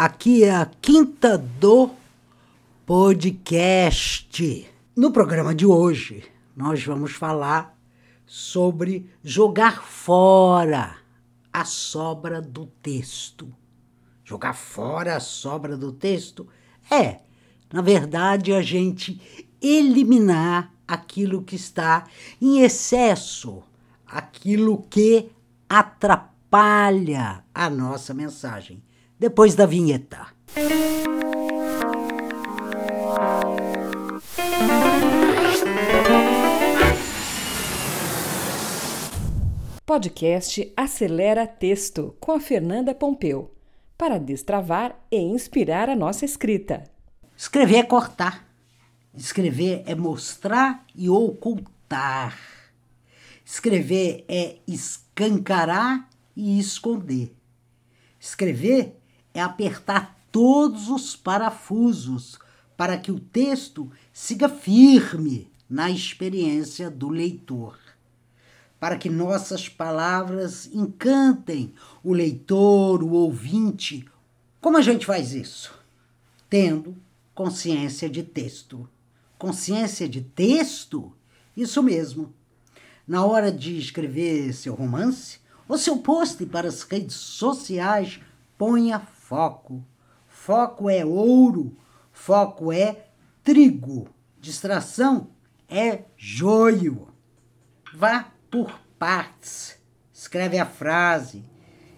Aqui é a Quinta do Podcast. No programa de hoje, nós vamos falar sobre jogar fora a sobra do texto. Jogar fora a sobra do texto é, na verdade, a gente eliminar aquilo que está em excesso, aquilo que atrapalha a nossa mensagem. Depois da vinheta. Podcast Acelera Texto com a Fernanda Pompeu para destravar e inspirar a nossa escrita. Escrever é cortar. Escrever é mostrar e ocultar. Escrever é escancarar e esconder. Escrever é apertar todos os parafusos para que o texto siga firme na experiência do leitor. Para que nossas palavras encantem o leitor, o ouvinte. Como a gente faz isso? Tendo consciência de texto. Consciência de texto? Isso mesmo. Na hora de escrever seu romance ou seu post para as redes sociais, ponha foco. Foco é ouro, foco é trigo. Distração é joio. Vá por partes. Escreve a frase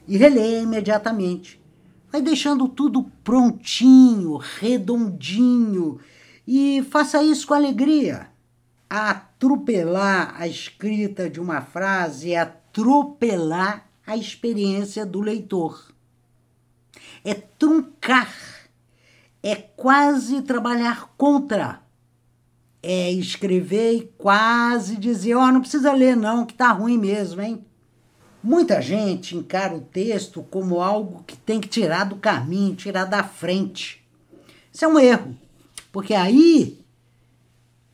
e relê imediatamente Vai deixando tudo prontinho, redondinho e faça isso com alegria. Atropelar a escrita de uma frase é atropelar a experiência do leitor. É truncar, é quase trabalhar contra. É escrever e quase dizer: Ó, oh, não precisa ler, não, que tá ruim mesmo, hein? Muita gente encara o texto como algo que tem que tirar do caminho, tirar da frente. Isso é um erro, porque aí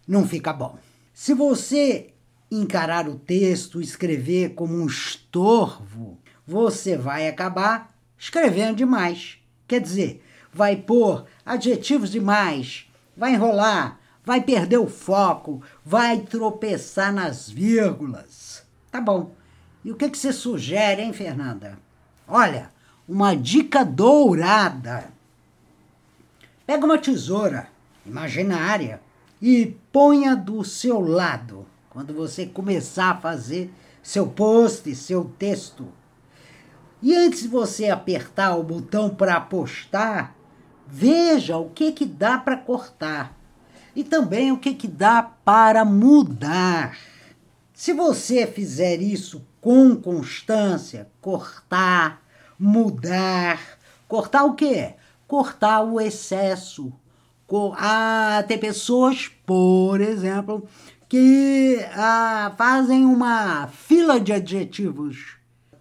não fica bom. Se você encarar o texto, escrever como um estorvo, você vai acabar escrevendo demais. Quer dizer, vai pôr adjetivos demais, vai enrolar, vai perder o foco, vai tropeçar nas vírgulas. Tá bom. E o que, que você sugere, hein, Fernanda? Olha, uma dica dourada. Pega uma tesoura imaginária e ponha do seu lado quando você começar a fazer seu post, seu texto. E antes de você apertar o botão para postar, veja o que, que dá para cortar e também o que, que dá para mudar. Se você fizer isso com constância, cortar, mudar. Cortar o quê? Cortar o excesso. Ah, tem pessoas, por exemplo, que ah, fazem uma fila de adjetivos.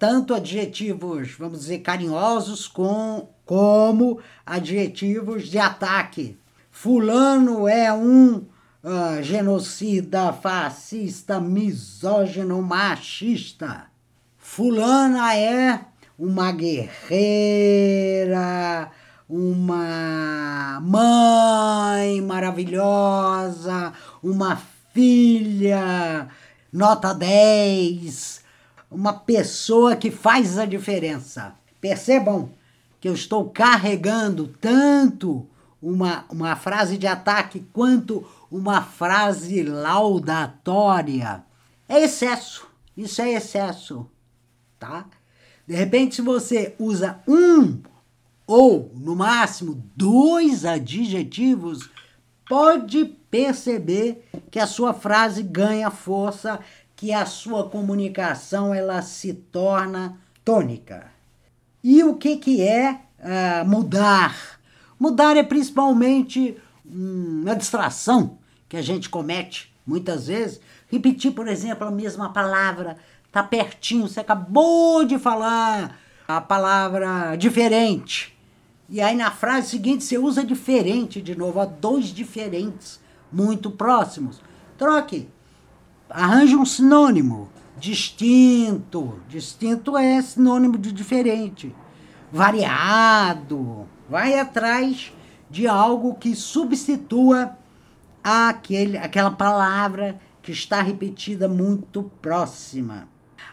Tanto adjetivos, vamos dizer, carinhosos, com, como adjetivos de ataque. Fulano é um uh, genocida, fascista, misógino, machista. Fulana é uma guerreira, uma mãe maravilhosa, uma filha, nota 10, uma pessoa que faz a diferença. Percebam que eu estou carregando tanto uma, uma frase de ataque quanto uma frase laudatória. É excesso. Isso é excesso, tá? De repente, se você usa um ou, no máximo, dois adjetivos, pode perceber que a sua frase ganha força, que a sua comunicação ela se torna tônica. E o que, que é uh, mudar? Mudar é principalmente uma distração que a gente comete muitas vezes. Repetir, por exemplo, a mesma palavra, tá pertinho, você acabou de falar a palavra diferente. E aí na frase seguinte você usa diferente de novo, há dois diferentes muito próximos. Troque. Arranje um sinônimo. Distinto. Distinto é sinônimo de diferente. Variado. Vai atrás de algo que substitua aquele, aquela palavra que está repetida muito próxima.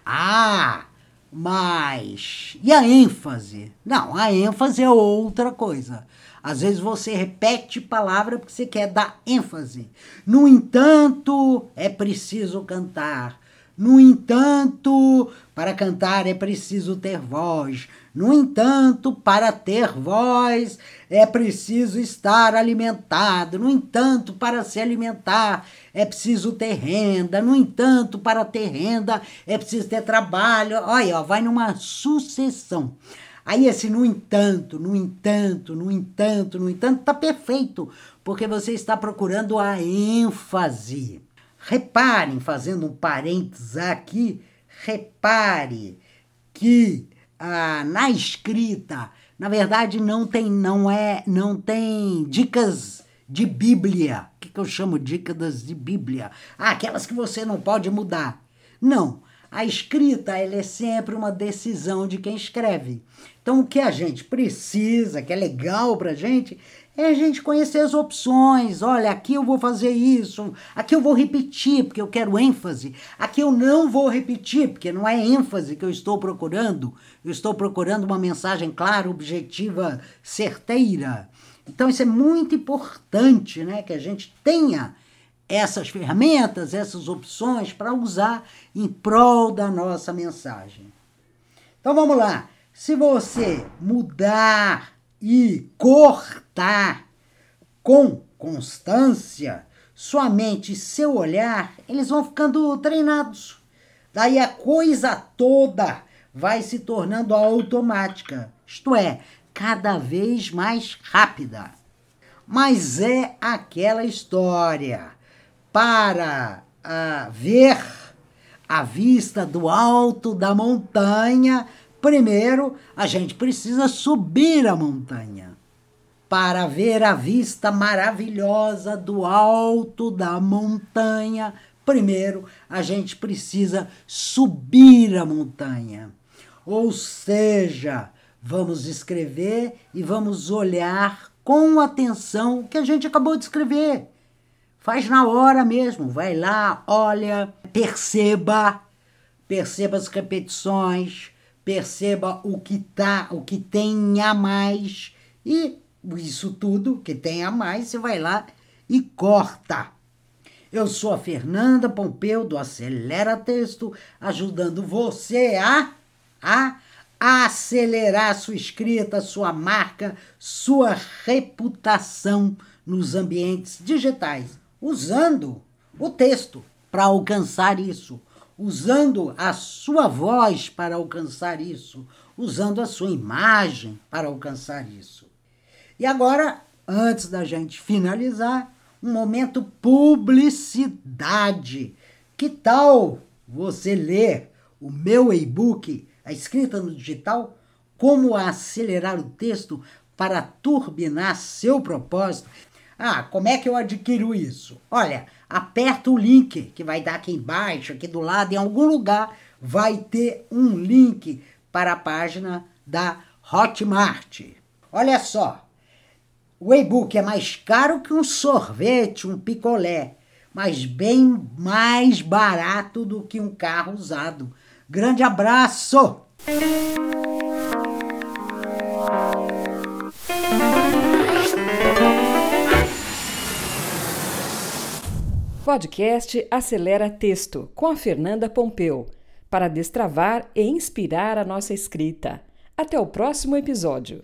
Ah, mas e a ênfase? Não, a ênfase é outra coisa. Às vezes você repete palavra porque você quer dar ênfase. No entanto, é preciso cantar. No entanto, para cantar é preciso ter voz. No entanto, para ter voz é preciso estar alimentado. No entanto, para se alimentar é preciso ter renda. No entanto, para ter renda é preciso ter trabalho. Olha, ó, vai numa sucessão. Aí esse no entanto, no entanto, no entanto, no entanto, tá perfeito, porque você está procurando a ênfase. Reparem, fazendo um parênteses aqui, repare que ah, na escrita, na verdade, não tem, não é, não tem dicas de Bíblia. O que, que eu chamo dicas de Bíblia? Ah, aquelas que você não pode mudar. Não. A escrita ela é sempre uma decisão de quem escreve. Então, o que a gente precisa, que é legal para a gente, é a gente conhecer as opções. Olha, aqui eu vou fazer isso, aqui eu vou repetir porque eu quero ênfase, aqui eu não vou repetir porque não é ênfase que eu estou procurando, eu estou procurando uma mensagem clara, objetiva, certeira. Então isso é muito importante, né, que a gente tenha essas ferramentas, essas opções para usar em prol da nossa mensagem. Então vamos lá. Se você mudar e cortar com constância, sua mente e seu olhar, eles vão ficando treinados. Daí a coisa toda vai se tornando automática, isto é, cada vez mais rápida. Mas é aquela história. Para uh, ver a vista do alto da montanha, Primeiro, a gente precisa subir a montanha para ver a vista maravilhosa do alto da montanha. Primeiro, a gente precisa subir a montanha. Ou seja, vamos escrever e vamos olhar com atenção o que a gente acabou de escrever. Faz na hora mesmo, vai lá, olha, perceba, perceba as repetições, perceba o que tá, o que tem a mais e isso tudo que tem a mais, você vai lá e corta. Eu sou a Fernanda Pompeu do Acelera Texto, ajudando você a, a acelerar sua escrita, sua marca, sua reputação nos ambientes digitais, usando o texto para alcançar isso usando a sua voz para alcançar isso, usando a sua imagem para alcançar isso. E agora, antes da gente finalizar, um momento publicidade. Que tal você ler o meu e-book, a escrita no digital, como acelerar o texto para turbinar seu propósito? Ah, como é que eu adquiro isso? Olha, aperta o link que vai dar aqui embaixo, aqui do lado, em algum lugar vai ter um link para a página da Hotmart. Olha só, o e-book é mais caro que um sorvete, um picolé, mas bem mais barato do que um carro usado. Grande abraço! Podcast Acelera Texto com a Fernanda Pompeu para destravar e inspirar a nossa escrita. Até o próximo episódio.